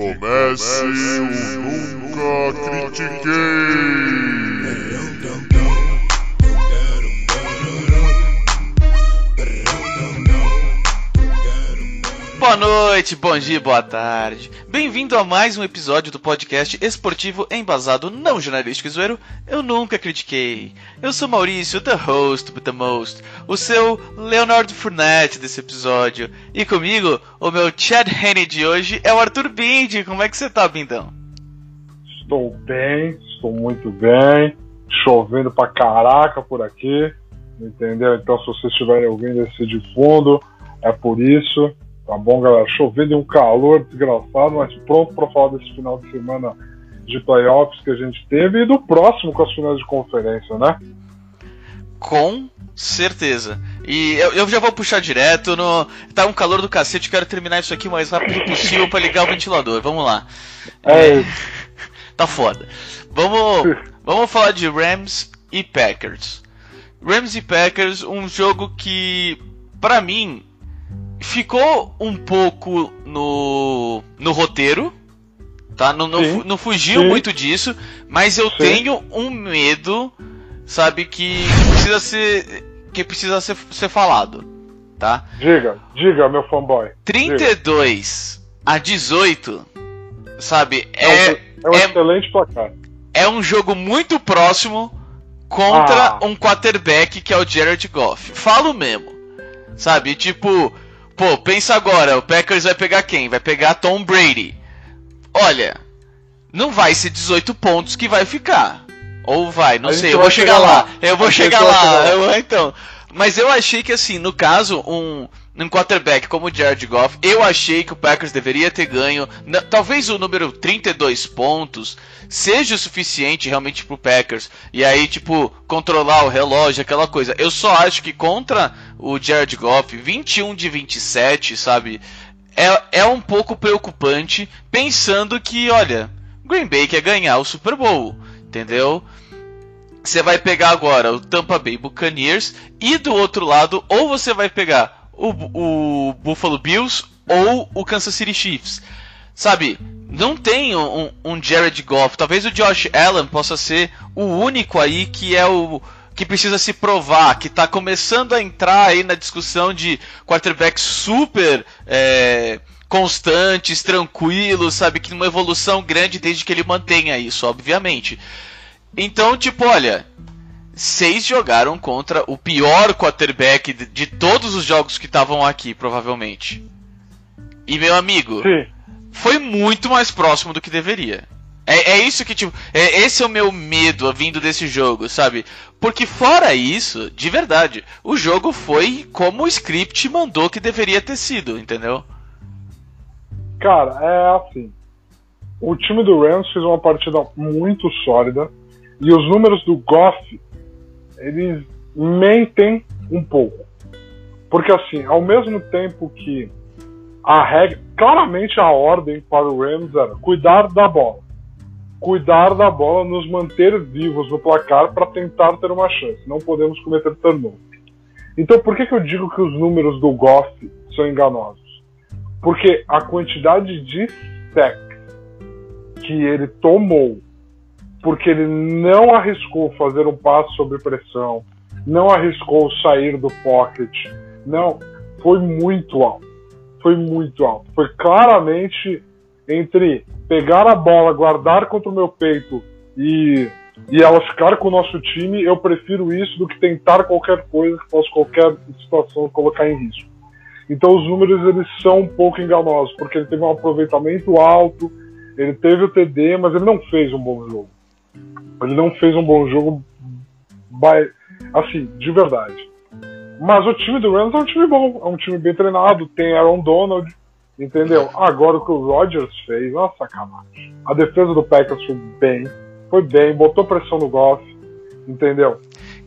comece o Nunca Critiquei. Boa noite, bom dia, boa tarde. Bem-vindo a mais um episódio do podcast esportivo embasado não jornalístico e zoeiro Eu Nunca Critiquei. Eu sou Maurício, the host with the most, o seu Leonardo Fournette desse episódio. E comigo, o meu Chad Henney de hoje é o Arthur Bindi. Como é que você tá, Bindão? Estou bem, estou muito bem. Chovendo pra caraca por aqui, entendeu? Então, se vocês estiverem ouvindo esse de fundo, é por isso. Tá bom, galera? Chovendo um calor desgraçado, mas pronto para falar desse final de semana de playoffs que a gente teve e do próximo com as finais de conferência, né? Com certeza. E eu, eu já vou puxar direto no. Tá um calor do cacete, quero terminar isso aqui o mais rápido possível para ligar o ventilador. Vamos lá. É, Tá foda. Vamos, vamos falar de Rams e Packers. Rams e Packers, um jogo que, pra mim, ficou um pouco no, no roteiro, tá? Não, não, não fugiu Sim. muito disso, mas eu Sim. tenho um medo, sabe, que precisa ser que precisa ser, ser falado, tá? diga, diga, meu fanboy. 32 a 18, sabe, É, um, é, é um é- excelente placar. é um jogo muito próximo contra Ah. um quarterback que é o Jared Goff. Falo mesmo. Sabe? Tipo, pô, pensa agora, o Packers vai pegar quem? Vai pegar Tom Brady. Olha, não vai ser 18 pontos que vai ficar. Ou vai, não sei, eu vou chegar chegar lá. lá. Eu vou chegar lá. chegar lá. Eu- então, mas eu achei que assim, no caso, um um quarterback como o Jared Goff, eu achei que o Packers deveria ter ganho. Talvez o número 32 pontos seja o suficiente realmente pro Packers. E aí, tipo, controlar o relógio, aquela coisa. Eu só acho que contra o Jared Goff, 21 de 27, sabe? É, é um pouco preocupante, pensando que, olha, Green Bay quer ganhar o Super Bowl, entendeu? Você vai pegar agora o Tampa Bay Buccaneers e do outro lado, ou você vai pegar o, o Buffalo Bills ou o Kansas City Chiefs. Sabe, não tem um, um Jared Goff. Talvez o Josh Allen possa ser o único aí que é o que precisa se provar, que tá começando a entrar aí na discussão de quarterbacks super é, constantes, tranquilos, sabe, que uma evolução grande desde que ele mantenha isso, obviamente. Então, tipo, olha, seis jogaram contra o pior quarterback de, de todos os jogos que estavam aqui, provavelmente. E meu amigo, Sim. foi muito mais próximo do que deveria. É, é isso que, tipo, é, esse é o meu medo vindo desse jogo, sabe? Porque fora isso, de verdade, o jogo foi como o script mandou que deveria ter sido, entendeu? Cara, é assim. O time do Rams fez uma partida muito sólida e os números do Goff eles mentem um pouco. Porque assim, ao mesmo tempo que a regra, claramente a ordem para o Rams era cuidar da bola. Cuidar da bola, nos manter vivos no placar para tentar ter uma chance. Não podemos cometer turnover. Então por que, que eu digo que os números do Goff são enganosos? Porque a quantidade de sacks que ele tomou, porque ele não arriscou fazer um passo sob pressão, não arriscou sair do pocket, não, foi muito alto. Foi muito alto. Foi claramente entre pegar a bola, guardar contra o meu peito e, e ela ficar com o nosso time, eu prefiro isso do que tentar qualquer coisa que possa qualquer situação colocar em risco. Então os números eles são um pouco enganosos, porque ele teve um aproveitamento alto, ele teve o TD, mas ele não fez um bom jogo. Ele não fez um bom jogo, by- assim, de verdade. Mas o time do Rams é um time bom, é um time bem treinado, tem Aaron Donald, entendeu? Agora o que o Rodgers fez, nossa sacanagem. A defesa do Packers foi bem, foi bem, botou pressão no Goff, entendeu?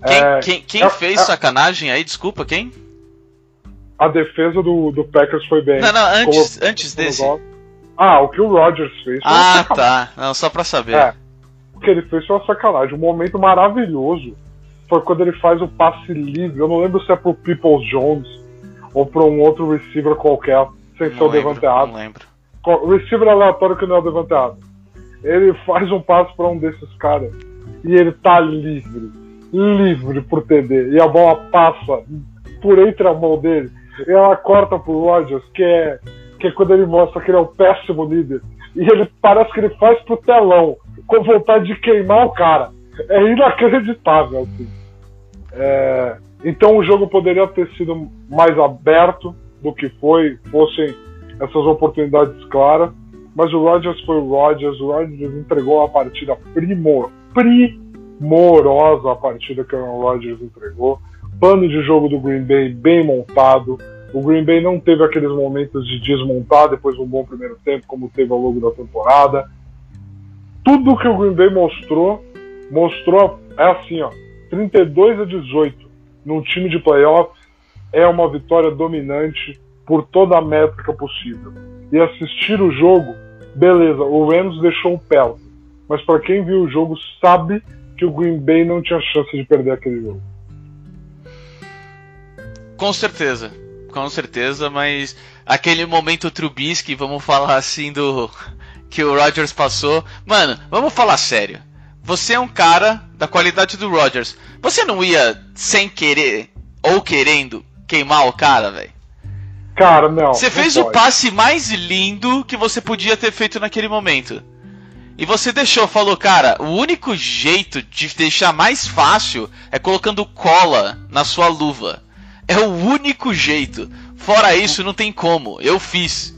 Quem, É, quem, quem é- fez é- sacanagem aí? Desculpa, quem? A defesa do, do Packers foi bem. Não, não, antes, antes desse. Goff. Ah, o que o Rodgers fez Ah, tá. Não, só pra saber. É. O que ele fez foi uma sacanagem. Um momento maravilhoso foi quando ele faz o passe livre. Eu não lembro se é pro Peoples Jones ou pra um outro receiver qualquer, sem ser Não o lembro, Devante não lembro. receiver aleatório que não é o Devante Adams. Ele faz um passo para um desses caras e ele tá livre, livre por TD. E a bola passa por entre a mão dele e ela corta pro Rodgers, que é, que é quando ele mostra que ele é um péssimo líder. E ele parece que ele faz pro telão, com vontade de queimar o cara. É inacreditável, assim. É, então o jogo poderia ter sido mais aberto do que foi, fossem essas oportunidades claras. Mas o Rodgers foi o Rodgers, o Rodgers entregou a partida primor, primorosa a partida que o Aaron Rodgers entregou. Plano de jogo do Green Bay bem montado. O Green Bay não teve aqueles momentos de desmontar depois de um bom primeiro tempo, como teve ao longo da temporada. Tudo que o Green Bay mostrou, mostrou é assim, ó, 32 a 18 num time de playoffs é uma vitória dominante por toda a métrica possível. E assistir o jogo, beleza, o Rams deixou um pé, mas para quem viu o jogo sabe que o Green Bay não tinha chance de perder aquele jogo. Com certeza, com certeza, mas aquele momento Trubisky, vamos falar assim do que o Rodgers passou. Mano, vamos falar sério. Você é um cara da qualidade do Rodgers. Você não ia sem querer ou querendo queimar o cara, velho? Cara, não. Você fez não o passe mais lindo que você podia ter feito naquele momento. E você deixou, falou, cara, o único jeito de deixar mais fácil é colocando cola na sua luva. É o único jeito. Fora isso, não tem como. Eu fiz.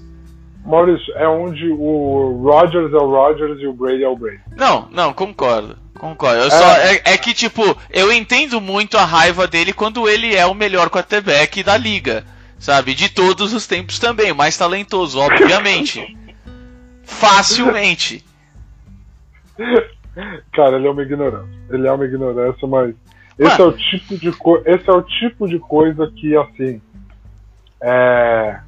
Maurício, é onde o Rodgers é o Rodgers e o Brady é o Brady. Não, não, concordo. Concordo. Eu só, é, é que, tipo, eu entendo muito a raiva dele quando ele é o melhor quarterback da liga. Sabe? De todos os tempos também. O mais talentoso, obviamente. Facilmente. Cara, ele é uma ignorância. Ele é uma ignorância, mas esse é o tipo de co... esse é o tipo de coisa que assim é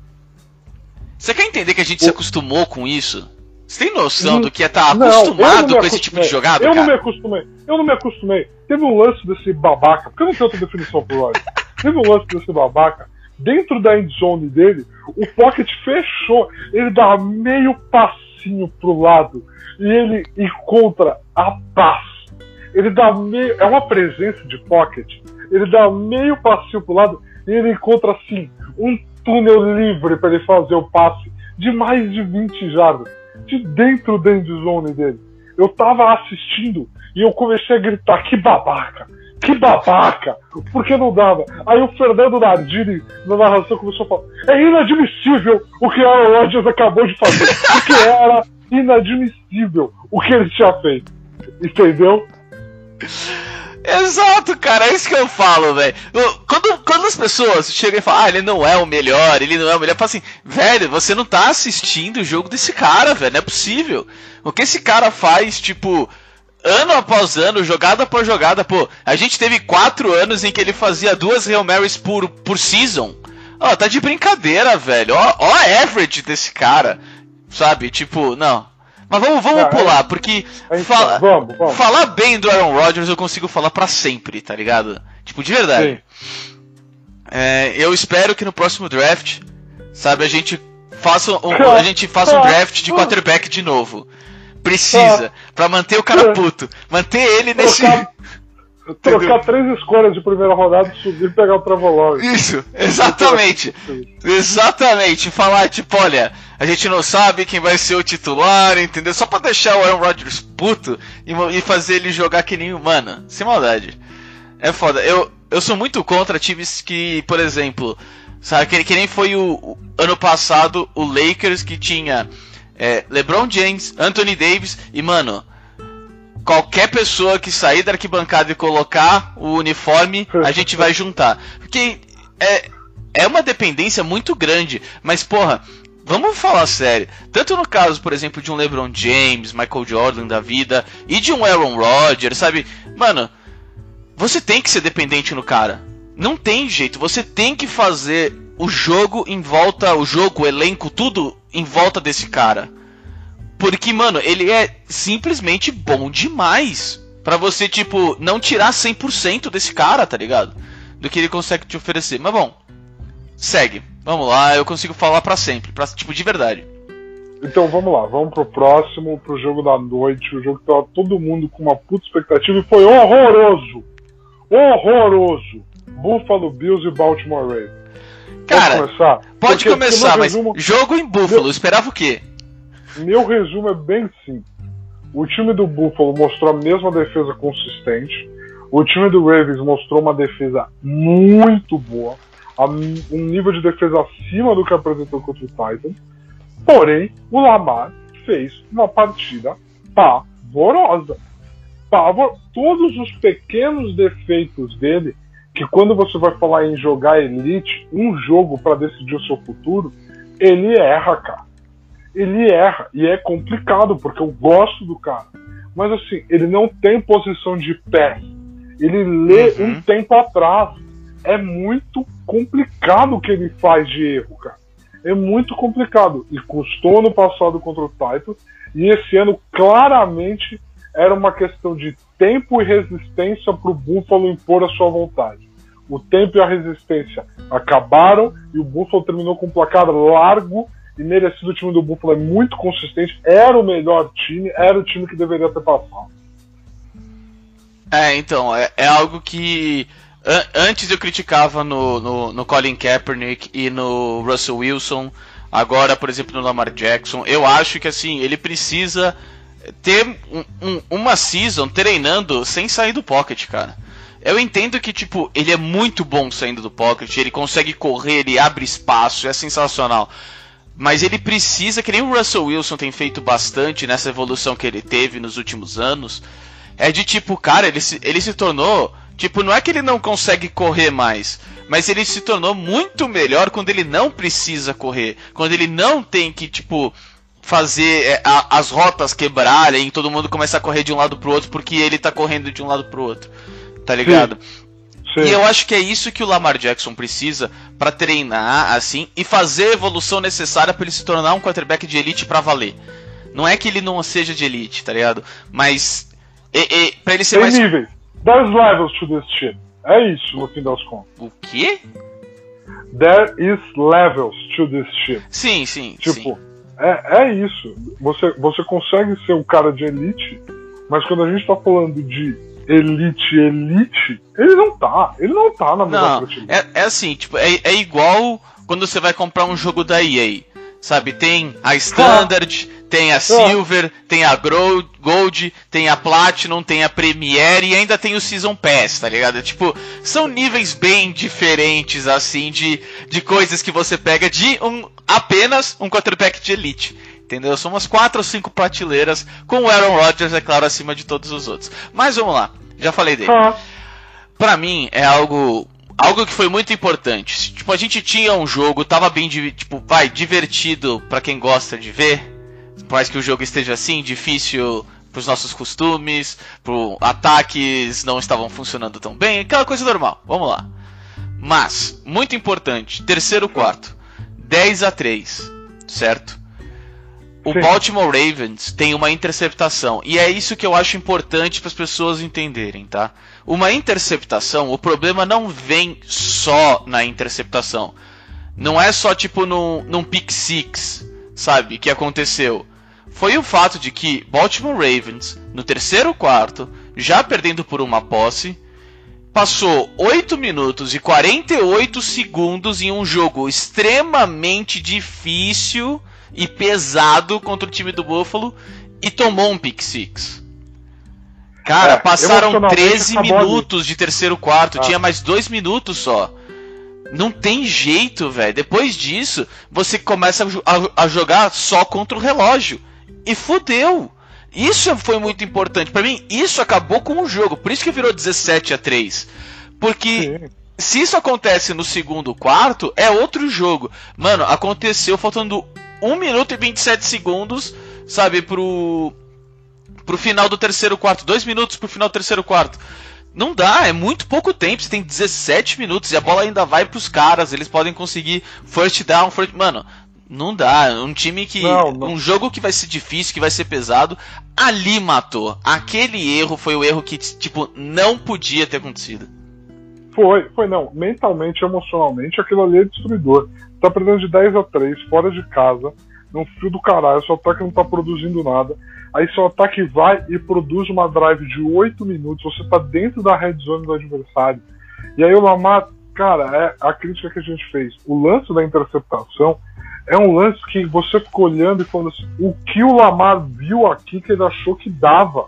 Você quer entender que a gente o... se acostumou com isso? Você tem noção do que é estar tá acostumado não, com esse tipo de jogada? Eu cara? não me acostumei. Eu não me acostumei. Teve um lance desse babaca, porque eu não tenho outra definição pro Roger. Teve um lance desse babaca. Dentro da endzone dele, o pocket fechou. Ele dá meio passinho pro lado e ele encontra a paz. Ele dá meio. É uma presença de pocket. Ele dá meio passinho pro lado e ele encontra assim um túnel livre para ele fazer o passe de mais de 20 jardas de dentro da endzone dele. Eu tava assistindo e eu comecei a gritar: que babaca! Que babaca! Porque não dava. Aí o Fernando Nardini, na narração, começou a falar: é inadmissível o que Aaron Rodgers acabou de fazer. Porque era inadmissível o que ele tinha feito. Entendeu? Exato, cara, é isso que eu falo, velho. Quando, quando as pessoas chegam e falam, ah, ele não é o melhor, ele não é o melhor, eu falo assim, velho, você não tá assistindo o jogo desse cara, velho, não é possível. O que esse cara faz, tipo, ano após ano, jogada por jogada, pô, a gente teve quatro anos em que ele fazia duas Real Marys por, por season. Ó, tá de brincadeira, velho. Ó, ó a average desse cara, sabe? Tipo, não. Mas vamos, vamos pular, é... porque então, fala, vamos, vamos. falar bem do Aaron Rodgers eu consigo falar para sempre, tá ligado? Tipo, de verdade. É, eu espero que no próximo draft, sabe, a gente faça um, a gente faça um draft de quarterback de novo. Precisa, para manter o cara puto, manter ele nesse Trocar três escolhas de primeira rodada, subir e pegar o Trevor Isso, exatamente. exatamente. Falar, tipo, olha, a gente não sabe quem vai ser o titular, entendeu? Só pra deixar o Aaron Rodgers puto e, e fazer ele jogar que nem humana. Sem maldade. É foda. Eu, eu sou muito contra times que, por exemplo, sabe, que, que nem foi o, o ano passado o Lakers que tinha é, LeBron James, Anthony Davis e, mano, qualquer pessoa que sair da arquibancada e colocar o uniforme, a gente vai juntar. Porque é, é uma dependência muito grande. Mas, porra, vamos falar sério. Tanto no caso, por exemplo, de um LeBron James, Michael Jordan da vida, e de um Aaron Rodgers, sabe? Mano, você tem que ser dependente no cara. Não tem jeito. Você tem que fazer o jogo em volta, o jogo, o elenco, tudo em volta desse cara. Porque, mano, ele é simplesmente bom demais. para você, tipo, não tirar 100% desse cara, tá ligado? Do que ele consegue te oferecer. Mas bom, segue. Vamos lá, eu consigo falar para sempre. Pra, tipo, de verdade. Então vamos lá, vamos pro próximo, pro jogo da noite, o jogo que tava todo mundo com uma puta expectativa e foi horroroso! Horroroso! Buffalo Bills e Baltimore Ravens. Cara, pode começar? Pode Porque, começar, mas resumo, jogo em Buffalo, Meu- esperava o quê? Meu resumo é bem simples. O time do Buffalo mostrou a mesma defesa consistente. O time do Ravens mostrou uma defesa muito boa. Um nível de defesa acima do que apresentou contra o Titans. Porém, o Lamar fez uma partida pavorosa. Pavor... Todos os pequenos defeitos dele, que quando você vai falar em jogar elite, um jogo para decidir o seu futuro, ele erra, cara. Ele erra. E é complicado, porque eu gosto do cara. Mas assim, ele não tem posição de pé. Ele lê Uhum. um tempo atrás. É muito complicado o que ele faz de erro, cara. É muito complicado. E custou no passado contra o Titans. E esse ano, claramente, era uma questão de tempo e resistência para o Buffalo impor a sua vontade. O tempo e a resistência acabaram e o Buffalo terminou com um placar largo e merecido. O time do Buffalo é muito consistente. Era o melhor time, era o time que deveria ter passado. É, então, é, é algo que an- antes eu criticava no, no, no Colin Kaepernick e no Russell Wilson, agora, por exemplo, no Lamar Jackson. Eu acho que assim, ele precisa ter um- um- uma season treinando sem sair do pocket, cara. Eu entendo que, tipo, ele é muito bom saindo do pocket, ele consegue correr, ele abre espaço, é sensacional. Mas ele precisa, que nem o Russell Wilson tem feito bastante nessa evolução que ele teve nos últimos anos, é de tipo, cara, ele se, ele se tornou. Tipo, não é que ele não consegue correr mais, mas ele se tornou muito melhor quando ele não precisa correr. Quando ele não tem que, tipo, fazer é, a- as rotas quebrarem e todo mundo começa a correr de um lado pro outro porque ele tá correndo de um lado pro outro. Tá ligado? Sim. E eu acho que é isso que o Lamar Jackson precisa pra treinar assim e fazer a evolução necessária pra ele se tornar um quarterback de elite pra valer. Não é que ele não seja de elite, tá ligado? Mas e, e, pra ele ser Tem mais níveis. There's levels to this shit. É isso, no fim das contas. o quê? There is levels to this shit. Sim, sim, Tipo, sim. é, é isso. Você, você consegue ser um cara de elite, mas quando a gente tá falando de elite, elite, ele não tá. Ele não tá na mesma Não, prateleira. é, é assim, tipo, é, é igual quando você vai comprar um jogo da EA. Sabe, tem a Standard, tem a Silver, tem a Gold, tem a Platinum, tem a Premiere e ainda tem o Season Pass, tá ligado? Tipo, são níveis bem diferentes, assim, de, de coisas que você pega de um apenas um quarterback de elite. Entendeu? São umas quatro ou cinco prateleiras, com o Aaron Rodgers, é claro, acima de todos os outros. Mas vamos lá, já falei dele Ah, pra mim é algo algo que foi muito importante. Tipo, a gente tinha um jogo, tava bem tipo, vai, divertido pra quem gosta de ver. Por mais que o jogo esteja assim, difícil pros nossos costumes, pro ataques não estavam funcionando tão bem, aquela coisa normal. Vamos lá. Mas, muito importante, terceiro quarto, 10 a 3, certo? O Sim. Baltimore Ravens tem uma interceptação e é isso que eu acho importante para as pessoas entenderem, tá? Uma interceptação, o problema não vem só na interceptação. Não é só tipo num, num pick six, sabe, que aconteceu. Foi o fato de que Baltimore Ravens, no terceiro quarto, já perdendo por uma posse, passou 8 minutos e 48 segundos em um jogo extremamente difícil e pesado contra o time do Buffalo e tomou um pick six. Cara, É, passaram emocionalmente 13 acabou ali. minutos de terceiro quarto, Ah. tinha mais 2 minutos só. Não tem jeito, velho. Depois disso, você começa a, a- jogar só contra o relógio. E fudeu. Isso foi muito importante. Pra mim, isso acabou com o jogo. Por isso que virou 17 a 3. Porque sim. se isso acontece no segundo quarto, é outro jogo. Mano, aconteceu faltando 1 minuto e 27 segundos, sabe, pro. pro final do terceiro quarto. 2 minutos pro final do terceiro quarto. Não dá, é muito pouco tempo. Você tem 17 minutos e a bola ainda vai pros caras. Eles podem conseguir first down, first. Mano, não dá. Um time que. Não, não. Um jogo que vai ser difícil, que vai ser pesado. Ali matou. Aquele erro foi o erro que, tipo, não podia ter acontecido. Foi, foi não. Mentalmente, emocionalmente, aquilo ali é destruidor. Tá perdendo de 10 a 3, fora de casa. é um fio do caralho, seu ataque não tá produzindo nada. Aí seu ataque vai e produz uma drive de 8 minutos, você tá dentro da red zone do adversário. E aí o Lamar, cara, é a crítica que a gente fez. O lance da interceptação é um lance que você ficou olhando e falando assim, o que o Lamar viu aqui que ele achou que dava?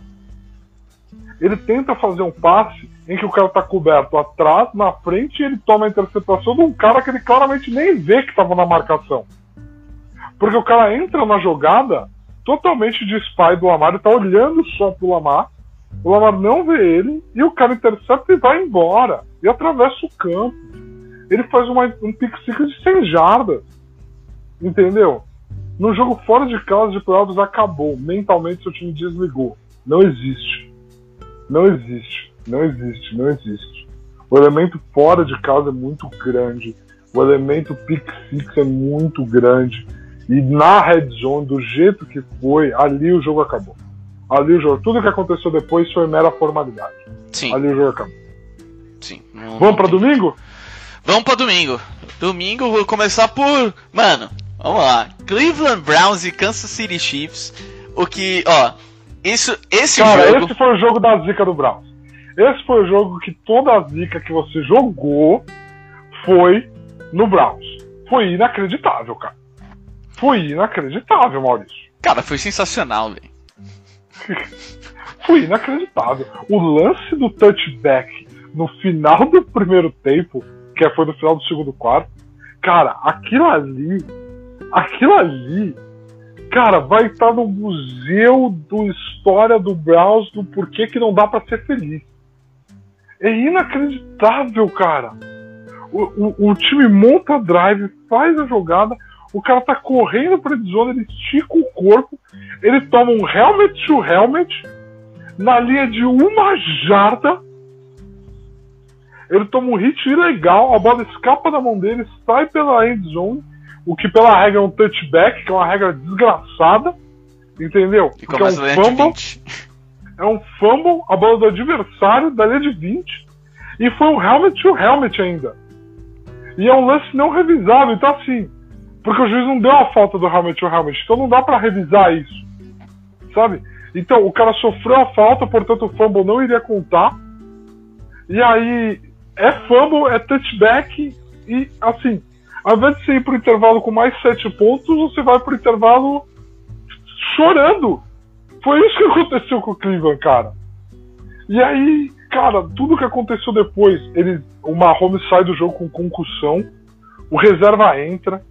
Ele tenta fazer um passe em que o cara tá coberto atrás, na frente, e ele toma a interceptação de um cara que ele claramente nem vê que tava na marcação. Porque o cara entra na jogada totalmente de spy do Lamar, ele tá olhando só pro Lamar, o Lamar não vê ele, e o cara intercepta e vai embora. E atravessa o campo. Ele faz uma, um pick six de 100 jardas. Entendeu? No jogo fora de casa de playoffs acabou. Mentalmente seu time desligou. Não existe. Não existe. Não existe. Não existe. O elemento fora de casa é muito grande. O elemento pick six é muito grande. E na red zone, do jeito que foi, ali o jogo acabou. Ali o jogo. Tudo que aconteceu depois foi mera formalidade. Sim. Ali o jogo acabou. Sim. Vamos para domingo? Vamos para domingo. Domingo vou começar por. Mano, vamos lá. Cleveland Browns e Kansas City Chiefs. O que, ó. Isso, esse Cara, jogo. esse foi o jogo da zica do Browns. Esse foi o jogo que toda a zica que você jogou foi no Browns. Foi inacreditável, cara. Foi inacreditável, Maurício. Cara, foi sensacional, velho. foi inacreditável. O lance do touchback no final do primeiro tempo, que foi no final do segundo quarto, cara, aquilo ali, aquilo ali, cara, vai estar no museu do história do Browns do porquê que não dá para ser feliz. É inacreditável, cara. O, o, o, time monta a drive, faz a jogada, o cara tá correndo pra zona, ele estica o corpo, ele toma um helmet to helmet na linha de uma jarda ele toma um hit ilegal, a bola escapa da mão dele, sai pela end zone, o que pela regra é um touchback, que é uma regra desgraçada, entendeu? E Porque é um fumble, é um fumble, a bola do adversário, da linha de 20, e foi um helmet to helmet ainda. E é um lance não revisado, então assim, porque o juiz não deu a falta do helmet to helmet, então não dá para revisar isso, sabe? Então, o cara sofreu a falta, portanto o fumble não iria contar, e aí é fumble, é touchback e assim, ao invés de você ir pro intervalo com mais sete pontos, você vai pro intervalo chorando. Foi isso que aconteceu com o Cleveland, cara. E aí, cara, tudo que aconteceu depois, ele, o Mahomes sai do jogo com concussão, o reserva entra,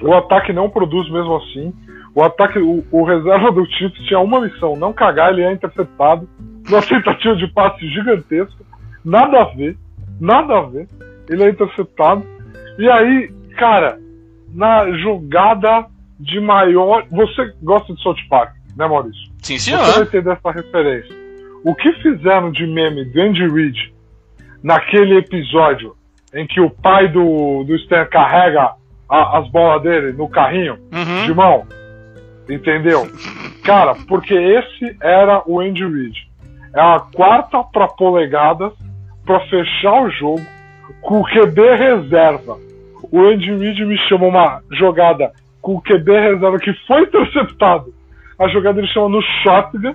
o ataque não produz mesmo assim. O ataque, o, o reserva do Chiefs tinha uma missão, não cagar, ele é interceptado numa tentativa de passe gigantesca. Nada a ver. Nada a ver. Ele é interceptado. E aí, cara, na jogada de maior. Você gosta de South Park, né, Maurício? Sim, senhor. Você vai entender essa referência. O que fizeram de meme do Andy Reid naquele episódio em que o pai do, do Stan carrega a, as bolas dele no carrinho Uhum. de mão? Entendeu? Cara, porque esse era o Andy Reid. É a quarta para polegadas para fechar o jogo com o QB reserva. O Andy Reid me chamou uma jogada com o QB reserva que foi interceptado. A jogada ele chama no shotgun,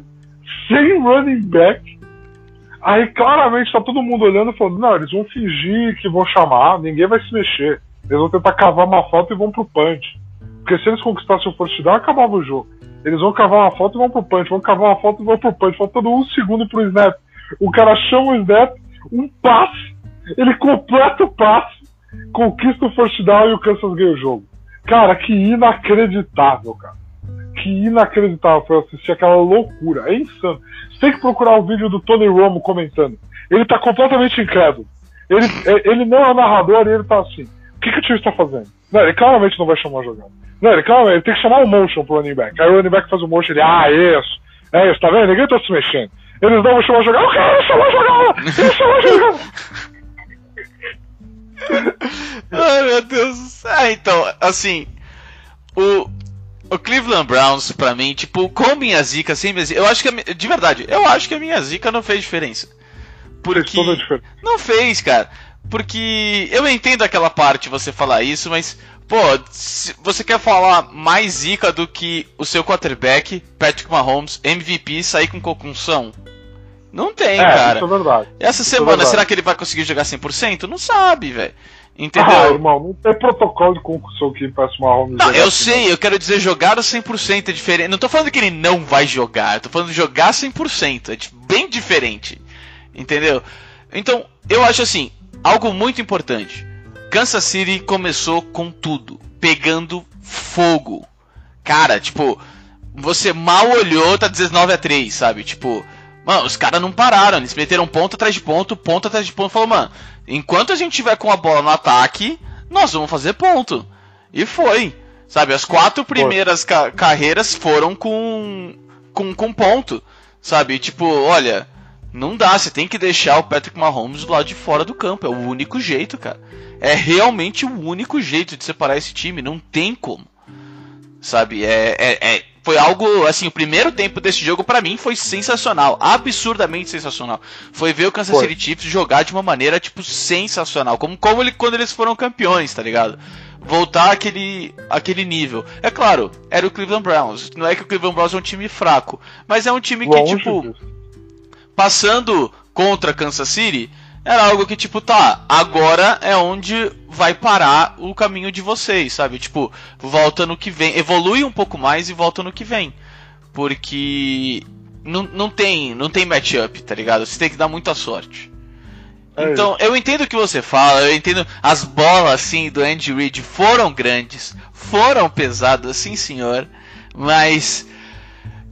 sem running back. Aí claramente tá todo mundo olhando falando: não, eles vão fingir que vão chamar, ninguém vai se mexer. Eles vão tentar cavar uma falta e vão pro punch. Porque se eles conquistassem o first down, acabava o jogo. Eles vão cavar uma falta e vão pro punch, vão cavar uma falta e vão pro punch, faltando um segundo pro snap. O cara chama o snap, um passe, ele completa o passe, conquista o first down e o Kansas ganha o jogo. Cara, que inacreditável, cara. Que inacreditável foi assistir aquela loucura. É insano. Você tem que procurar o vídeo do Tony Romo comentando. Ele tá completamente incrédulo. Ele, é- ele não é narrador e ele tá assim. O que, que o time está fazendo? Não, ele claramente não vai chamar a jogada. Não, ele claramente ele tem que chamar o motion pro running back. Aí o running back faz o motion ele, ah, isso. É isso, tá vendo? Ninguém tá se mexendo. Eles não vão chamar a jogada. O cara chamou a jogada! Ele chamou a jogada! Ai, meu Deus. Ah, então, assim, o, o Cleveland Browns, pra mim, tipo, com minha zica, sem minha zica, eu acho que, a de verdade, eu acho que a minha zica não fez diferença. Fez Porque a diferença. não fez, cara. Porque eu entendo aquela parte você falar isso, mas, pô, você quer falar mais zica do que o seu quarterback, Patrick Mahomes, MVP, sair com concussão? Não tem, é, cara. Isso é verdade. Essa isso é semana, é será que ele vai conseguir jogar 100%? Não sabe, velho. Entendeu? Ah, irmão, não tem protocolo de concussão que Patrick Mahomes Não, eu assim, sei, eu quero dizer jogar o 100% é diferente. Não tô falando que ele não vai jogar, tô falando jogar 100%, é bem diferente. Entendeu? Então, eu acho assim, algo muito importante. Kansas City começou com tudo, pegando fogo. Cara, tipo, você mal olhou, tá 19 a 3, sabe? Tipo, mano, os caras não pararam, eles meteram ponto atrás de ponto, ponto atrás de ponto, falou, mano, enquanto a gente tiver com a bola no ataque, nós vamos fazer ponto. E foi. Sabe, as quatro primeiras ca carreiras foram com, com com ponto. Sabe, tipo, olha, não dá, você tem que deixar o Patrick Mahomes do lado de fora do campo. É o único jeito, cara. É realmente o único jeito de separar esse time. Não tem como. Sabe? É, é, é foi algo assim. O primeiro tempo desse jogo para mim foi sensacional, absurdamente sensacional. Foi ver o Kansas City Chiefs jogar de uma maneira tipo sensacional, como como ele quando eles foram campeões, tá ligado? Voltar aquele aquele nível. É claro, era o Cleveland Browns. Não é que o Cleveland Browns é um time fraco, mas é um time que Longe tipo disso passando contra Kansas City, era algo que, tipo, tá, agora é onde vai parar o caminho de vocês, sabe? Tipo, volta no que vem, evolui um pouco mais e volta no que vem. Porque não, não tem não tem matchup, tá ligado? Você tem que dar muita sorte. É então, eu entendo o que você fala, eu entendo as bolas assim do Andy Reid foram grandes, foram pesadas, sim senhor, mas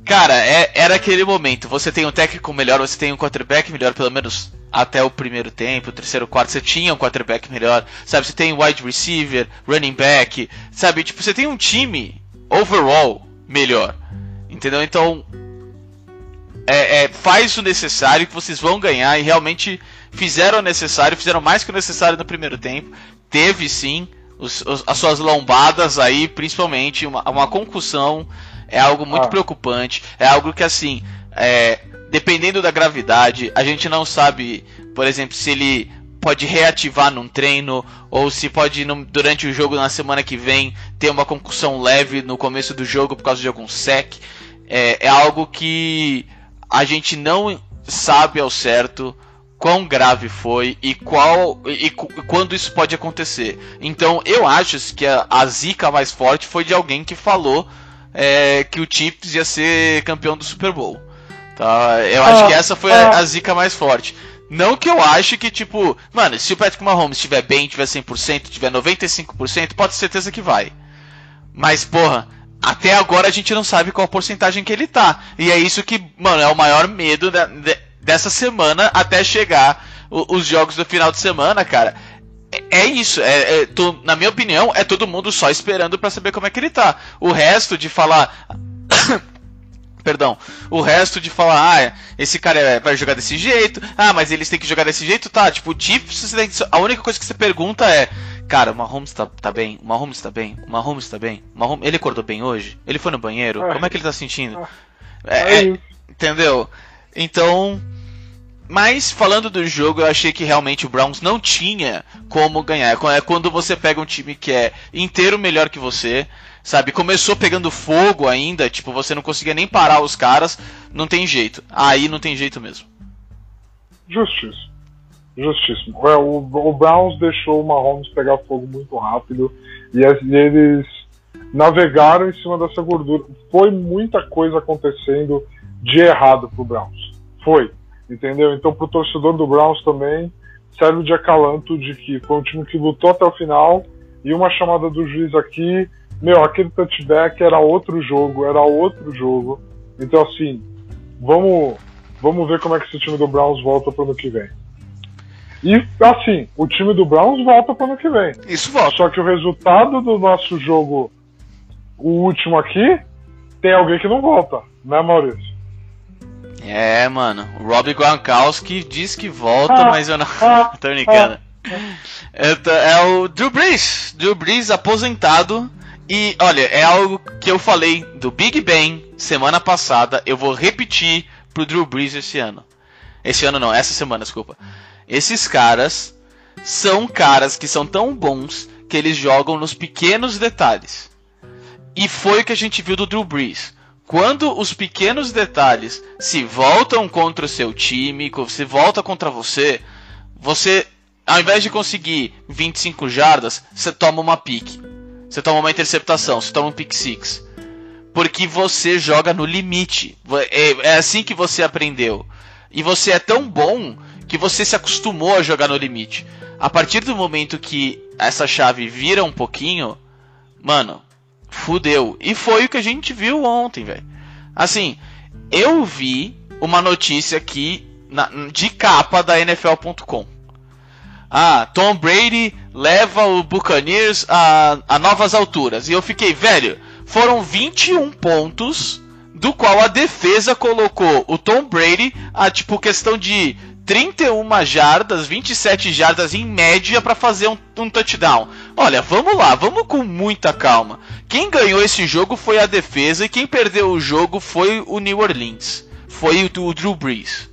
Cara, é, era aquele momento. Você tem um técnico melhor, você tem um quarterback melhor, pelo menos até o primeiro tempo, o terceiro, quarto, você tinha um quarterback melhor, sabe? Você tem wide receiver, running back, sabe? Tipo, você tem um time overall melhor, entendeu? Então, é, é, faz o necessário que vocês vão ganhar e realmente fizeram o necessário, fizeram mais que o necessário no primeiro tempo. Teve sim os, os, as suas lombadas aí, principalmente uma, uma concussão é algo muito ah. preocupante. É algo que, assim, é, dependendo da gravidade, a gente não sabe, por exemplo, se ele pode reativar num treino ou se pode durante o jogo na semana que vem ter uma concussão leve no começo do jogo por causa de algum sec. É, é algo que a gente não sabe ao certo quão grave foi e qual e, e, quando isso pode acontecer. Então eu acho que a, a zica mais forte foi de alguém que falou é, que o Chiefs ia ser campeão do Super Bowl. Tá? Eu acho que essa foi a, a zica mais forte. Não que eu ache que, tipo, mano, se o Patrick Mahomes estiver bem, tiver 100%, tiver 95%, pode ter certeza que vai. Mas, porra, até agora a gente não sabe qual porcentagem que ele tá. E é isso que, mano, é o maior medo de, dessa semana até chegar o, os jogos do final de semana, cara. É, é isso, é, é tô, na minha opinião, é todo mundo só esperando para saber como é que ele tá. O resto de falar. Perdão, o resto de falar, ah, esse cara é, vai jogar desse jeito, ah, mas eles têm que jogar desse jeito, tá? Tipo, o Chiefs, a única coisa que você pergunta é, cara, o Mahomes tá, tá bem, o Mahomes tá bem, o Mahomes tá bem, o Mahomes, ele acordou bem hoje? Ele foi no banheiro? É. Como é que ele tá sentindo? É, É, é entendeu? Então, mas falando do jogo, eu achei que realmente o Browns não tinha como ganhar. É quando você pega um time que é inteiro melhor que você, sabe? Começou pegando fogo ainda, tipo, você não conseguia nem parar os caras, não tem jeito. Aí não tem jeito mesmo. Justíssimo. Justíssimo. É, o, o Browns deixou o Mahomes pegar fogo muito rápido e, e eles navegaram em cima dessa gordura. Foi muita coisa acontecendo de errado pro Browns. Foi entendeu? Então, para o torcedor do Browns também serve de acalanto de que foi um time que lutou até o final e uma chamada do juiz aqui, meu, aquele touchback era outro jogo, era outro jogo. Então, assim, vamos, vamos ver como é que esse time do Browns volta para o ano que vem. E, assim, o time do Browns volta para o ano que vem. Isso volta. Só que o resultado do nosso jogo, o último aqui, tem alguém que não volta, né, Maurício? É, mano. O Rob Gronkowski diz que volta, Ah, mas eu não. ah, tô brincando. É, é o Drew Brees. Drew Brees aposentado. E olha, é algo que eu falei do Big Ben semana passada. Eu vou repetir pro Drew Brees esse ano. Esse ano não, essa semana, desculpa. Esses caras são caras que são tão bons que eles jogam nos pequenos detalhes. E foi o que a gente viu do Drew Brees. Quando os pequenos detalhes se voltam contra o seu time, se volta contra você, você, ao invés de conseguir 25 jardas, você toma uma pique. Você toma uma interceptação, você toma um pick six. Porque você joga no limite. É, é assim que você aprendeu. E você é tão bom que você se acostumou a jogar no limite. A partir do momento que essa chave vira um pouquinho, mano, fudeu. E foi o que a gente viu ontem, velho. Assim, eu vi uma notícia aqui na, de capa da NFL.com. Ah, Tom Brady leva o Buccaneers a, a novas alturas. E eu fiquei, velho, foram 21 pontos, do qual a defesa colocou o Tom Brady a tipo questão de 31 jardas, 27 jardas em média para fazer um, um, touchdown. Olha, vamos lá, vamos com muita calma. Quem ganhou esse jogo foi a defesa e quem perdeu o jogo foi o New Orleans. Foi o, o Drew Brees.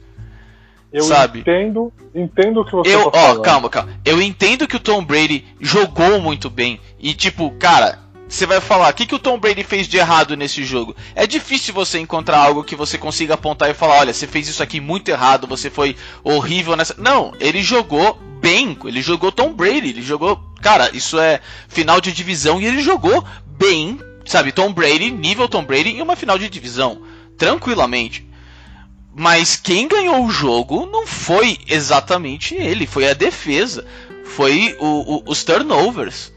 Eu sabe? entendo, entendo o que você eu, tá ó, calma, calma. Eu entendo que o Tom Brady jogou muito bem e tipo, cara, você vai falar, o que, que o Tom Brady fez de errado nesse jogo? É difícil você encontrar algo que você consiga apontar e falar, olha, você fez isso aqui muito errado, você foi horrível nessa. Não, ele jogou bem, ele jogou Tom Brady, ele jogou. Cara, isso é final de divisão e ele jogou bem, sabe? Tom Brady, nível Tom Brady em uma final de divisão, tranquilamente. Mas quem ganhou o jogo não foi exatamente ele, foi a defesa, foi o, o, os turnovers,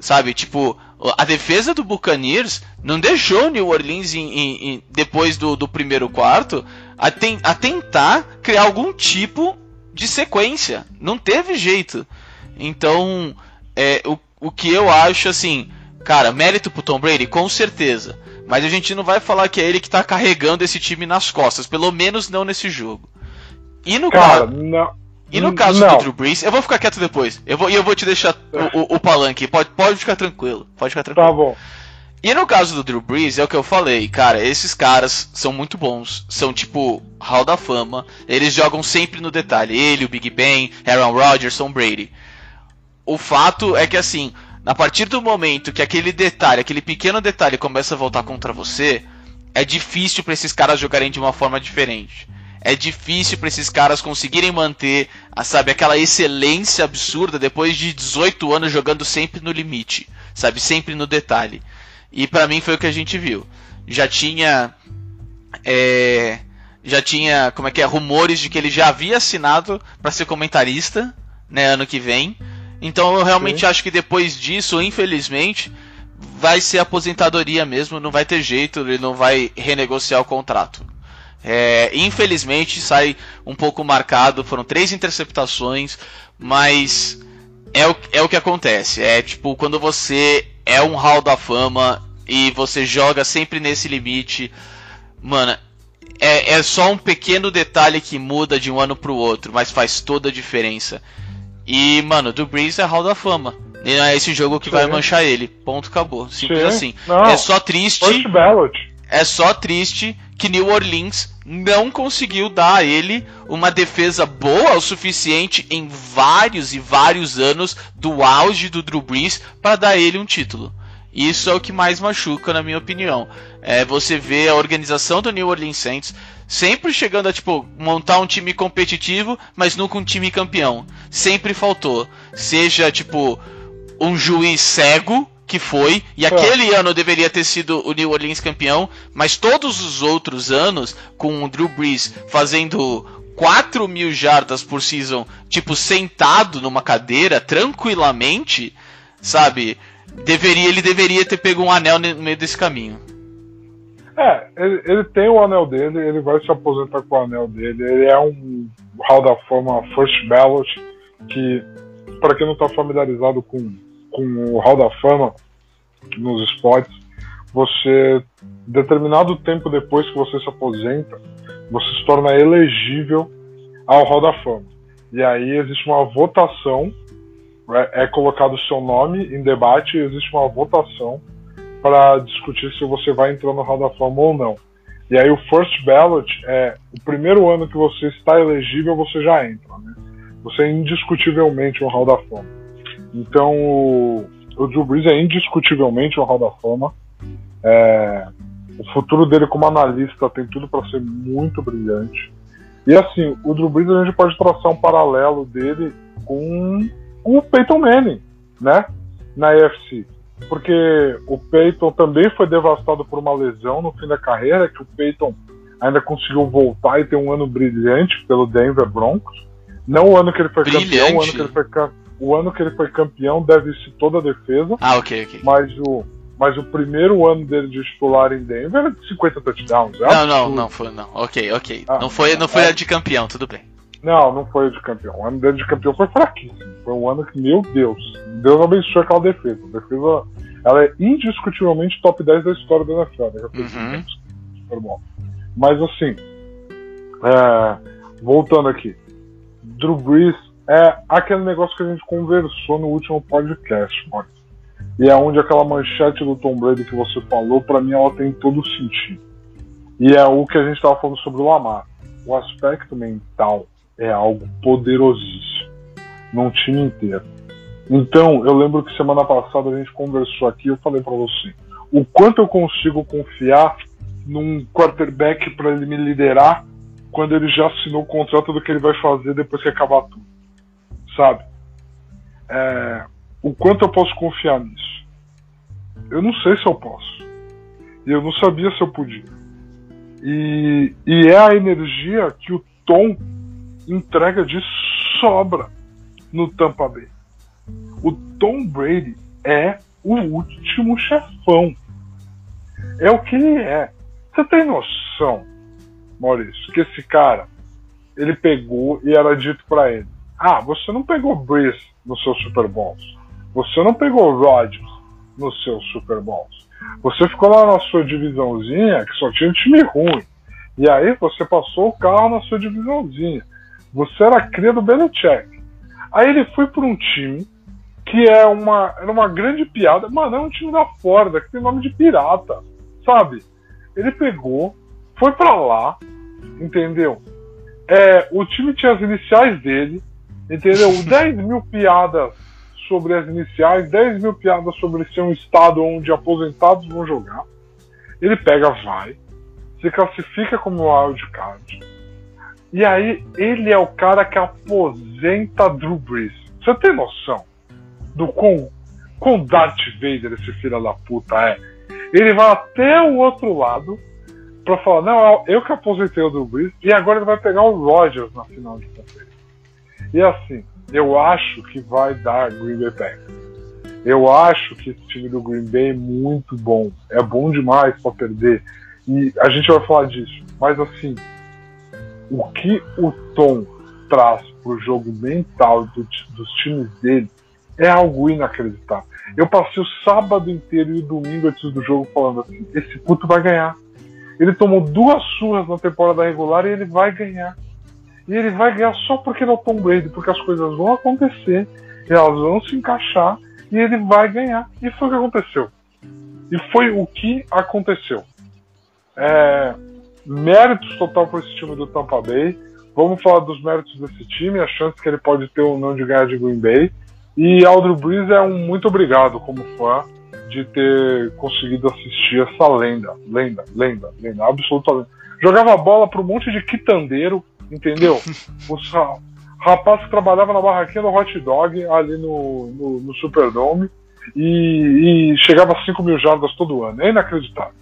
sabe? Tipo, a defesa do Buccaneers não deixou New Orleans em, em, em, depois do, do, primeiro quarto a, ten, a, tentar criar algum tipo de sequência. Não teve jeito. Então, é, o, o que eu acho assim, cara, mérito pro Tom Brady, com certeza. Mas a gente não vai falar que é ele que tá carregando esse time nas costas, pelo menos não nesse jogo. E no cara, não e no caso não. do Drew Brees, eu vou ficar quieto depois. Eu vou, eu vou te deixar o, o, o palanque. Pode, pode ficar tranquilo. Pode ficar tranquilo. Tá bom. E no caso do Drew Brees, é o que eu falei, cara, esses caras são muito bons. São tipo Hall da Fama. Eles jogam sempre no detalhe. Ele, o Big Ben, Aaron Rodgers, Tom Brady. O fato é que assim, a partir do momento que aquele detalhe, aquele pequeno detalhe começa a voltar contra você, é difícil para esses caras jogarem de uma forma diferente é difícil para esses caras conseguirem manter, sabe, aquela excelência absurda depois de 18 anos jogando sempre no limite, sabe, sempre no detalhe. E para mim foi o que a gente viu. Já tinha é, já tinha, como é que é, rumores de que ele já havia assinado para ser comentarista, né, ano que vem. Então eu realmente Sim. acho que depois disso, infelizmente, vai ser aposentadoria mesmo, não vai ter jeito, ele não vai renegociar o contrato. É, infelizmente sai um pouco marcado, foram três interceptações, mas é o, é o que acontece. É tipo, quando você é um hall da fama e você joga sempre nesse limite, mano, é, é só um pequeno detalhe que muda de um ano pro outro, mas faz toda a diferença. E, mano, do Breeze é hall da fama. E não é esse jogo que Sim. vai manchar ele. Ponto, acabou. Simples Sim. assim. Não. É só triste. É só triste que New Orleans não conseguiu dar a ele uma defesa boa o suficiente em vários e vários anos do auge do Drew Brees para dar ele um título. Isso é o que mais machuca, na minha opinião. É você vê a organização do New Orleans Saints sempre chegando a tipo montar um time competitivo, mas nunca um time campeão. Sempre faltou. Seja tipo um juiz cego que foi, e é. aquele ano deveria ter sido o New Orleans campeão, mas todos os outros anos, com o Drew Brees fazendo 4 mil jardas por season, tipo, sentado numa cadeira, tranquilamente, sabe? Deveria, ele deveria ter pego um anel no meio desse caminho. É, ele, ele, tem o anel dele, ele vai se aposentar com o anel dele. Ele é um Hall da Fama First Ballot, que, para quem não está familiarizado com com o Hall da Fama nos esportes, você, determinado tempo depois que você se aposenta, você se torna elegível ao Hall da Fama. E aí existe uma votação, é, é colocado o seu nome em debate, existe uma votação para discutir se você vai entrar no Hall da Fama ou não. E aí o first ballot é o primeiro ano que você está elegível, você já entra, né? você é indiscutivelmente um Hall da Fama. Então, o, o Drew Brees é indiscutivelmente um Hall da Fama. É, o futuro dele como analista tem tudo para ser muito brilhante. E assim, o Drew Brees a gente pode traçar um paralelo dele com o Peyton Manning, né? Na AFC. Porque o Peyton também foi devastado por uma lesão no fim da carreira, que o Peyton ainda conseguiu voltar e ter um ano brilhante pelo Denver Broncos. Não o ano que ele foi brilhante. campeão, o ano que ele foi, o ano que ele foi campeão deve-se toda a defesa. Ah, ok, ok. Mas o, mas o primeiro ano dele de titular em Denver era de 50 touchdowns. É não, não, não foi, não. Ok, ok. Ah, não foi, não foi é, a de campeão, tudo bem. Não, não foi o de campeão. O ano dele de campeão foi fraquíssimo. Foi um ano que, meu Deus, Deus abençoe aquela defesa. A defesa, ela é indiscutivelmente top 10 da história da NFL. Né? Uhum. Super bom. Mas assim, é, voltando aqui, Drew Brees é aquele negócio que a gente conversou no último podcast, mano. E é onde aquela manchete do Tom Brady que você falou, para mim ela tem todo sentido. E é o que a gente estava falando sobre o Lamar. O aspecto mental é algo poderosíssimo num time inteiro. Então, eu lembro que semana passada a gente conversou aqui, eu falei para você, o quanto eu consigo confiar num quarterback para ele me liderar quando ele já assinou o contrato do que ele vai fazer depois que acabar tudo, sabe? É, o quanto eu posso confiar nisso? Eu não sei se eu posso. E eu não sabia se eu podia. E, e é a energia que o Tom entrega de sobra no Tampa Bay. O Tom Brady é o último chefão. É o que ele é. Você tem noção, Maurício, que esse cara ele pegou e era dito para ele: Ah, você não pegou Breeze nos seus Super Bowls. Você não pegou Rodgers nos seus Super Bowls. Você ficou lá na sua divisãozinha que só tinha time ruim. E aí você passou o carro na sua divisãozinha. Você era cria do Belichick. Aí ele foi para um time que é uma, era uma grande piada. Mano, é um time da Ford, que tem nome de pirata, sabe? Ele pegou, foi para lá, entendeu? É, o time tinha as iniciais dele, entendeu? 10 mil piadas sobre as iniciais, 10 mil piadas sobre ser um estado onde aposentados vão jogar. Ele pega, vai, se classifica como wildcard. E aí ele é o cara que aposenta Drew Brees. Você tem noção do quão, quão Darth Vader esse filho da puta é? Ele vai até o outro lado para falar, não, eu que aposentei o Drew Brees e agora ele vai pegar o Rogers na final de conferência. E assim, eu acho que vai dar Green Bay Packers. Eu acho que esse time do Green Bay é muito bom. É bom demais para perder. E a gente vai falar disso. Mas assim, o que o Tom traz pro jogo mental do, dos times dele é algo inacreditável. Eu passei o sábado inteiro e o domingo antes do jogo falando assim: esse puto vai ganhar. Ele tomou duas surras na temporada regular e ele vai ganhar. E ele vai ganhar só porque não é o Tom Brady, porque as coisas vão acontecer, elas vão se encaixar e ele vai ganhar. E foi o que aconteceu. E foi o que aconteceu. É, méritos total para esse time do Tampa Bay. Vamos falar dos méritos desse time, a chance que ele pode ter ou não de ganhar de Green Bay. E Aldro Breeze é um muito obrigado como fã de ter conseguido assistir essa lenda, lenda, lenda, lenda, absoluta lenda. Jogava bola para um monte de quitandeiro, entendeu? Os rapaz que trabalhava na barraquinha do hot dog ali no, no, no Superdome e, e chegava a 5 mil jardas todo ano. É inacreditável.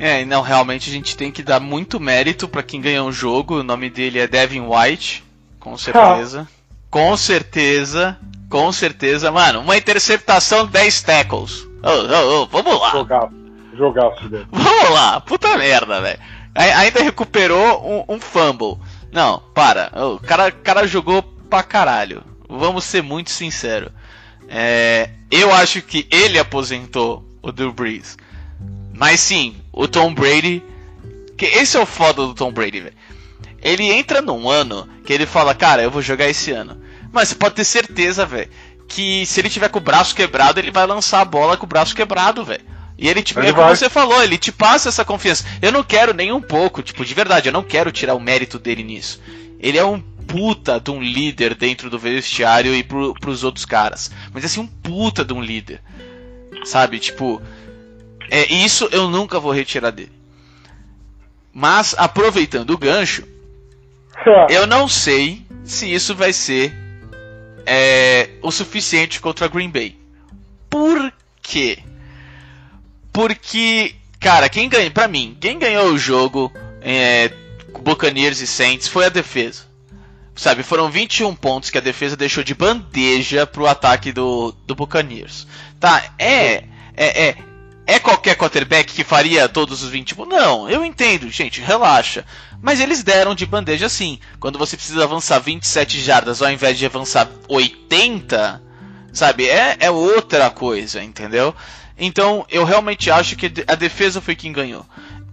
É, não, realmente a gente tem que dar muito mérito para quem ganhou o jogo. O nome dele é Devin White, com certeza. Ah. Com certeza, com certeza. Mano, uma interceptação, 10 tackles. Oh, oh, oh, vamos lá. Jogar, jogar. Vamos lá, puta merda, velho. Ainda recuperou um, um, fumble. Não, para. O cara, cara jogou pra caralho. Vamos ser muito sinceros. É, eu acho que ele aposentou o Drew Brees. Mas sim, o Tom Brady. Que esse é o foda do Tom Brady, velho. Ele entra num ano que ele fala, cara, eu vou jogar esse ano. Mas você pode ter certeza, velho, que se ele tiver com o braço quebrado, ele vai lançar a bola com o braço quebrado, velho. E ele, tipo, ele é como vai. você falou, ele te passa essa confiança. Eu não quero nem um pouco, tipo, de verdade, eu não quero tirar o mérito dele nisso. Ele é um puta de um líder dentro do vestiário e pro, pros outros caras. Mas assim, um puta de um líder. Sabe? Tipo. É, isso eu nunca vou retirar dele. Mas, aproveitando o gancho, eu não sei se isso vai ser é, o suficiente contra Green Bay. Por quê? Porque, cara, quem ganhou, para mim, quem ganhou o jogo é, Buccaneers e Saints foi a defesa. Sabe, foram 21 pontos que a defesa deixou de bandeja pro ataque do, do Buccaneers. Tá, é, é, é, é qualquer quarterback que faria todos os 20 pontos? Não, eu entendo, gente, relaxa. Mas eles deram de bandeja sim. Quando você precisa avançar 27 jardas ao invés de avançar 80, sabe, é, é outra coisa, entendeu? Então eu realmente acho que a defesa foi quem ganhou.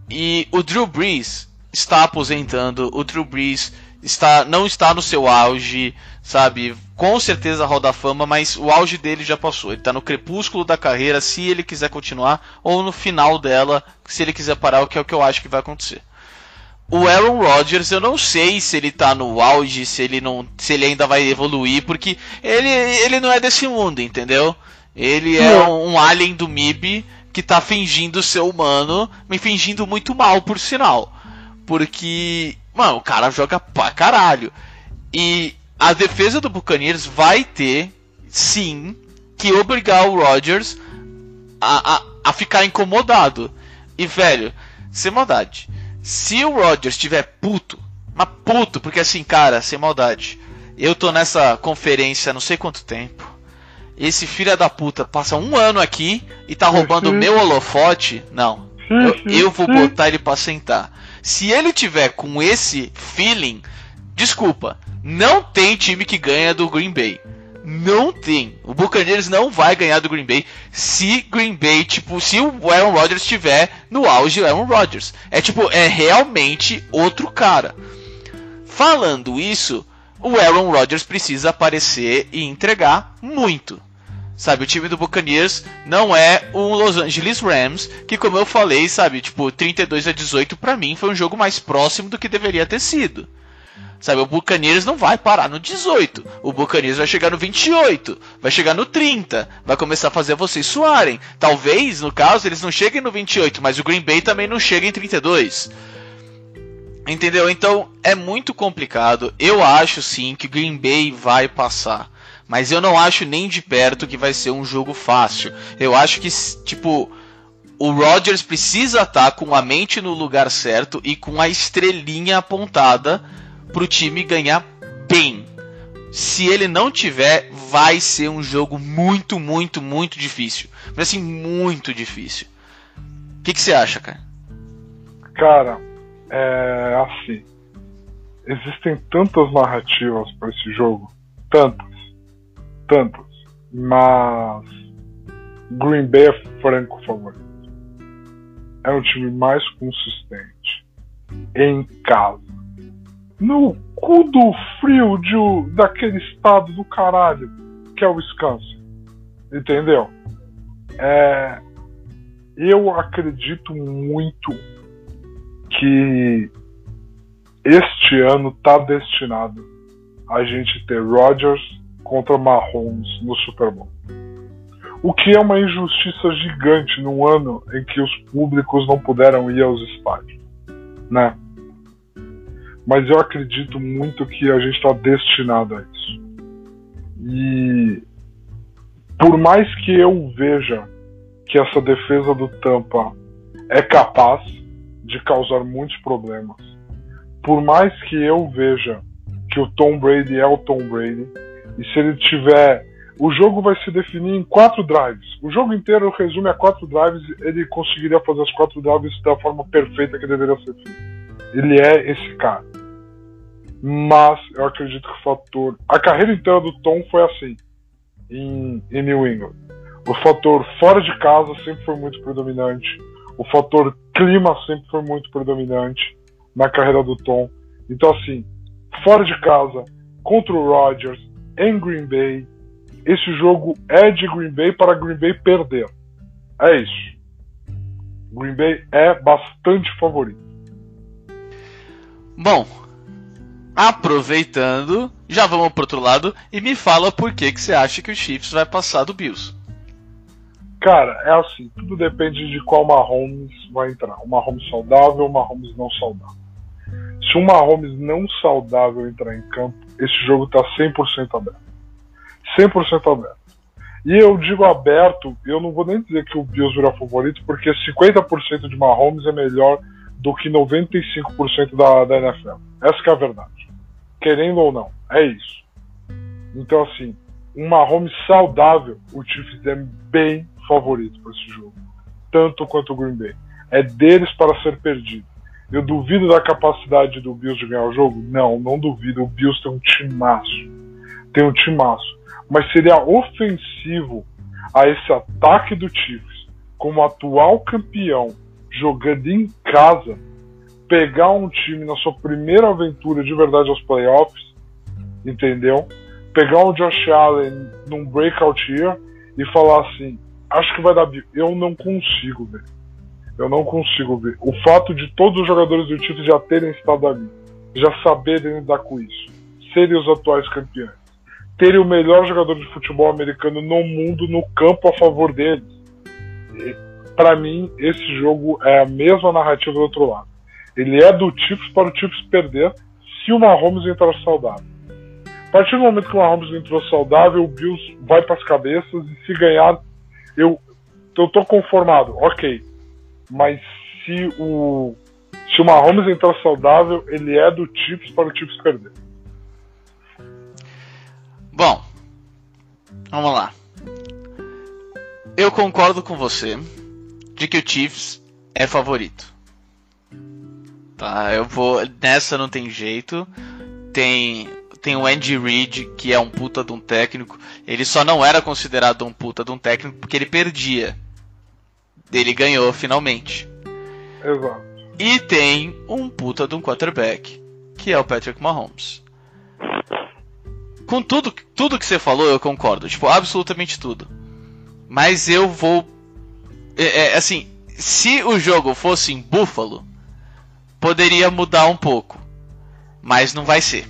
E o Drew Brees está aposentando, o Drew Brees está, não está no seu auge, sabe? Com certeza roda a fama, mas o auge dele já passou. Ele está no crepúsculo da carreira, se ele quiser continuar, ou no final dela, se ele quiser parar, o que é o que eu acho que vai acontecer. O Aaron Rodgers, eu não sei se ele tá no auge, se ele não, se ele ainda vai evoluir, porque ele, ele não é desse mundo, entendeu? Ele é um, um alien do MIB que tá fingindo ser humano, me fingindo muito mal, por sinal. Porque, mano, o cara joga pra caralho. E a defesa do Buccaneers vai ter, sim, que obrigar o Rodgers a, a, a ficar incomodado. E, velho, sem maldade. Se o Rodgers estiver puto, mas puto, porque assim, cara, sem maldade. Eu tô nessa conferência há não sei quanto tempo. Esse filho da puta passa um ano aqui e tá roubando o meu holofote. Não. Eu, eu vou botar ele pra sentar. Se ele tiver com esse feeling, desculpa, não tem time que ganha do Green Bay. Não tem. O Buccaneers não vai ganhar do Green Bay se Green Bay, tipo, se o Aaron Rodgers estiver no auge Aaron Rodgers. É tipo, é realmente outro cara. Falando isso, o Aaron Rodgers precisa aparecer e entregar muito. Sabe, o time do Buccaneers não é o Los Angeles Rams, que como eu falei, sabe, tipo, 32 a 18 para mim foi um jogo mais próximo do que deveria ter sido. Sabe, o Buccaneers não vai parar no 18. O Buccaneers vai chegar no 28, vai chegar no 30, vai começar a fazer vocês suarem. Talvez, no caso, eles não cheguem no 28, mas o Green Bay também não chega em 32. Entendeu? Então é muito complicado. Eu acho sim que Green Bay vai passar. Mas eu não acho nem de perto que vai ser um jogo fácil. Eu acho que, tipo, o Rodgers precisa estar com a mente no lugar certo e com a estrelinha apontada pro time ganhar bem. Se ele não tiver, vai ser um jogo muito, muito, muito difícil. Mas assim, muito difícil. O que, que você acha, cara? Cara, é assim. Existem tantas narrativas para esse jogo. Tantas tantas, mas Green Bay é franco favorito. É um time mais consistente em casa. No cu do frio de, daquele estado do caralho que é o Wisconsin. Entendeu? É, eu acredito muito que este ano está destinado a gente ter Rodgers contra Mahomes no Super Bowl. O que é uma injustiça gigante num ano em que os públicos não puderam ir aos estádios, né? Mas eu acredito muito que a gente está destinado a isso. E por mais que eu veja que essa defesa do Tampa é capaz de causar muitos problemas, por mais que eu veja que o Tom Brady é o Tom Brady, e se ele tiver. O jogo vai se definir em quatro drives. O jogo inteiro resume a quatro drives. Ele conseguiria fazer as quatro drives da forma perfeita que deveria ser feito. Ele é esse cara. Mas eu acredito que o fator. A carreira inteira do Tom foi assim. Em, em New England. O fator fora de casa sempre foi muito predominante. O fator clima sempre foi muito predominante na carreira do Tom. Então, assim, fora de casa, contra o Rodgers, em Green Bay. Esse jogo é de Green Bay para Green Bay perder. É isso. Green Bay é bastante favorito. Bom, aproveitando, já vamos pro outro lado e me fala por que, que você acha que o Chiefs vai passar do Bills. Cara, é assim, tudo depende de qual Mahomes vai entrar. O Mahomes saudável ou o Mahomes não saudável. Se o Mahomes não saudável entrar em campo, esse jogo tá 100% aberto. 100% aberto. E eu digo aberto, eu não vou nem dizer que o Bills virá favorito, porque 50% de Mahomes é melhor do que 95% da, da NFL. Essa é a verdade. Querendo ou não, é isso. Então, assim, um Mahomes saudável, o Chiefs é bem favorito para esse jogo. Tanto quanto o Green Bay. É deles para ser perdido. Eu duvido da capacidade do Bills de ganhar o jogo? Não, não duvido. O Bills tem um timaço. Tem um timaço. Mas seria ofensivo a esse ataque do Chiefs, como atual campeão, jogando em casa, pegar um time na sua primeira aventura de verdade aos playoffs, entendeu? Pegar um Josh Allen num breakout year e falar assim: acho que vai dar. Eu não consigo ver. Eu não consigo ver. O fato de todos os jogadores do Chiefs já terem estado ali, já saberem lidar com isso, serem os atuais campeões, terem o melhor jogador de futebol americano no mundo no campo a favor deles. Para mim, esse jogo é a mesma narrativa do outro lado. Ele é do Chiefs para o Chiefs perder se o Mahomes entrar saudável. A partir do momento que o Mahomes entrou saudável, o Bills vai para as cabeças e se ganhar, eu eu tô conformado, ok. Mas se o se o Mahomes entrar saudável, ele é do Chiefs para o Chiefs perder. Bom, vamos lá. Eu concordo com você de que o Chiefs é favorito. Tá, eu vou. Nessa não tem jeito. Tem. Tem o Andy Reid, que é um puta de um técnico. Ele só não era considerado um puta de um técnico porque ele perdia. Ele ganhou finalmente. Exato. E tem um puta de um quarterback, que é o Patrick Mahomes. Com tudo, tudo que você falou, eu concordo. Tipo, absolutamente tudo. Mas eu vou. É, é, assim, se o jogo fosse em Buffalo, poderia mudar um pouco. Mas não vai ser.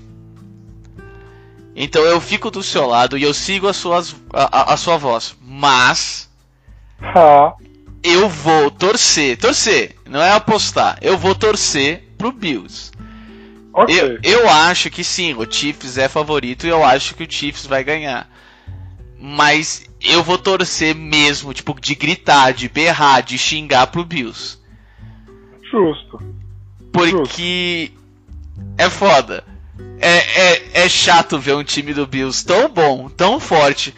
Então eu fico do seu lado e eu sigo a, suas, a, a sua voz. Mas. Ah. Eu vou torcer. Torcer, não é apostar. Eu vou torcer pro Bills. Ok. Eu, eu acho que sim, o Chiefs é favorito e eu acho que o Chiefs vai ganhar. Mas eu vou torcer mesmo, tipo, de gritar, de berrar, de xingar pro Bills. Justo. Porque é foda. É, é, é chato ver um time do Bills tão bom, tão forte.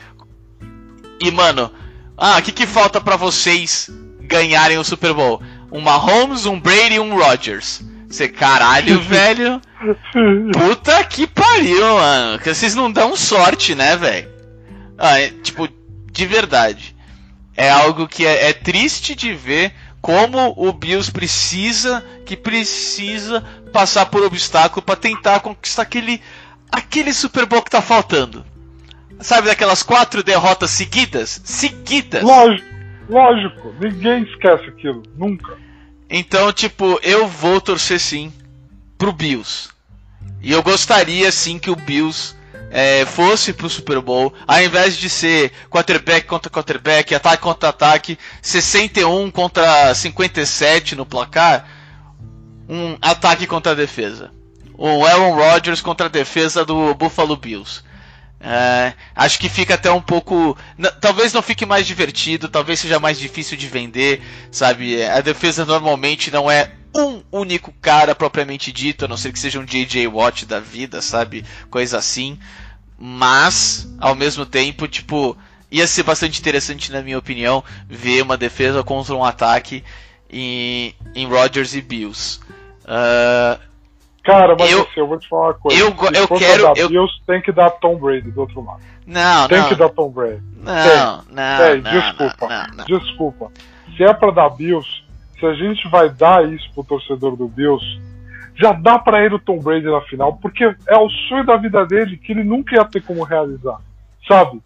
E, mano, ah, o que, que falta pra vocês ganharem o Super Bowl? Um Mahomes, um Brady e um Rodgers. Você, caralho, velho. Puta que pariu, mano. Que vocês não dão sorte, né, velho? Ah, é, tipo, de verdade. É algo que é, é triste de ver como o Bills precisa, que precisa passar por obstáculo para tentar conquistar aquele, aquele Super Bowl que tá faltando. Sabe daquelas quatro derrotas seguidas? Seguidas! Lógico, lógico. Ninguém esquece aquilo. Nunca. Então, tipo, eu vou torcer sim pro Bills. E eu gostaria sim que o Bills é, fosse pro Super Bowl, ao invés de ser quarterback contra quarterback, ataque contra ataque, 61 contra 57 no placar, um ataque contra a defesa. O Aaron Rodgers contra a defesa do Buffalo Bills. É, acho que fica até um pouco. Talvez não fique mais divertido, talvez seja mais difícil de vender, sabe? A defesa normalmente não é um único cara propriamente dito, a não ser que seja um JJ Watt da vida, sabe? Coisa assim. Mas, ao mesmo tempo, tipo, ia ser bastante interessante, na minha opinião, ver uma defesa contra um ataque em, em Rodgers e Bills. Uh, Cara, mas eu, assim, eu vou te falar uma coisa. Eu, eu quero. Eu... Bills, tem que dar Tom Brady do outro lado. Não, tem não. que dar Tom Brady. Não, tem. não, tem. não, Desculpa. não, não. Desculpa. Se é pra dar Bills, se a gente vai dar isso pro torcedor do Bills, já dá para ele o Tom Brady na final, porque é o sonho da vida dele que ele nunca ia ter como realizar, sabe?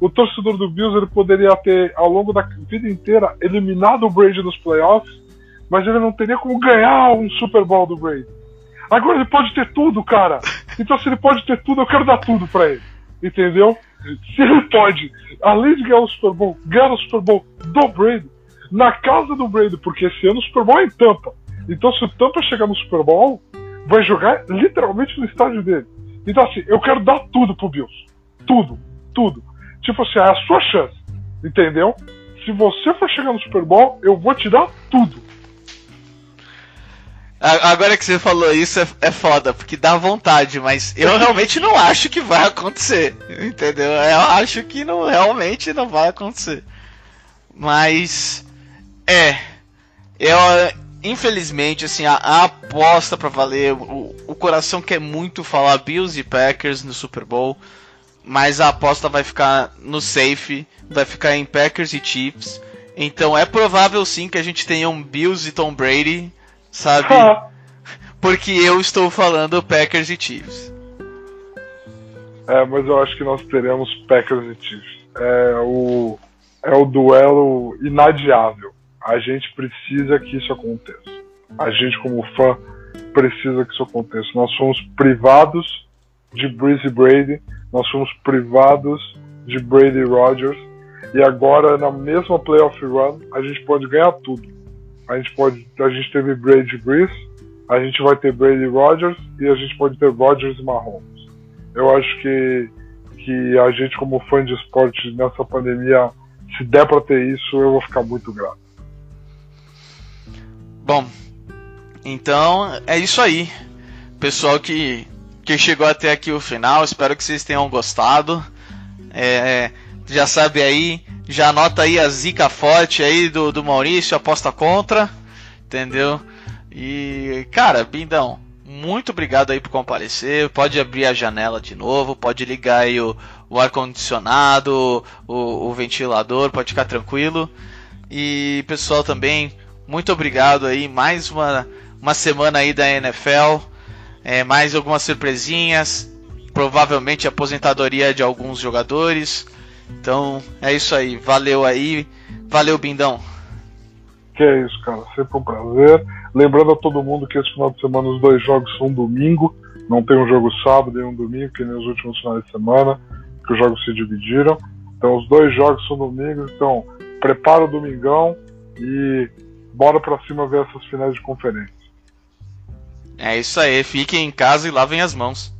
O torcedor do Bills ele poderia ter ao longo da vida inteira eliminado o Brady nos playoffs, mas ele não teria como ganhar um Super Bowl do Brady. Agora ele pode ter tudo, cara. Então, se ele pode ter tudo, eu quero dar tudo pra ele. Entendeu? Se ele pode, além de ganhar o Super Bowl, ganhar o Super Bowl do Brady, na casa do Brady, porque esse ano o Super Bowl é em Tampa. Então, se o Tampa chegar no Super Bowl, vai jogar literalmente no estádio dele. Então, assim, eu quero dar tudo pro Bills. Tudo. Tudo. Tipo assim, é a sua chance. Entendeu? Se você for chegar no Super Bowl, eu vou te dar tudo. Agora que você falou isso é, é foda, porque dá vontade, mas eu realmente não acho que vai acontecer. Entendeu? Eu acho que não, realmente não vai acontecer. Mas. É. Eu, infelizmente, assim, a, a aposta para valer. O, o coração quer muito falar Bills e Packers no Super Bowl. Mas a aposta vai ficar no safe. Vai ficar em Packers e Chiefs. Então é provável sim que a gente tenha um Bills e Tom Brady sabe? Porque eu estou falando Packers e Chiefs. É, mas eu acho que nós teremos Packers e Chiefs. É o, é o duelo inadiável. A gente precisa que isso aconteça. A gente, como fã, precisa que isso aconteça. Nós fomos privados de Breeze Brady, nós fomos privados de Brady Rogers, e agora, na mesma playoff run, a gente pode ganhar tudo a gente pode. A gente teve Brady Brees, a gente vai ter Brady Rogers e a gente pode ter Rogers e Mahomes. Eu acho que, que a gente, como fã de esporte nessa pandemia, se der para ter isso, eu vou ficar muito grato. Bom, então é isso aí. Pessoal que, que chegou até aqui o final, espero que vocês tenham gostado. É, já sabe aí, já anota aí a zica forte aí do, do Maurício, aposta contra, entendeu? E, cara, Bindão, muito obrigado aí por comparecer. Pode abrir a janela de novo, pode ligar aí o, o ar-condicionado, o, o ventilador, pode ficar tranquilo. E, pessoal, também, muito obrigado aí. Mais uma, uma semana aí da NFL. É, mais algumas surpresinhas. Provavelmente aposentadoria de alguns jogadores. Então é isso aí. Valeu aí. Valeu, Bindão. Que é isso, cara. Sempre um prazer. Lembrando a todo mundo que esse final de semana os dois jogos são domingo. Não tem um jogo sábado e um domingo, que nem os últimos finais de semana, que os jogos se dividiram. Então os dois jogos são domingos. Então prepara o domingão e bora pra cima ver essas finais de conferência. É isso aí. Fiquem em casa e lavem as mãos.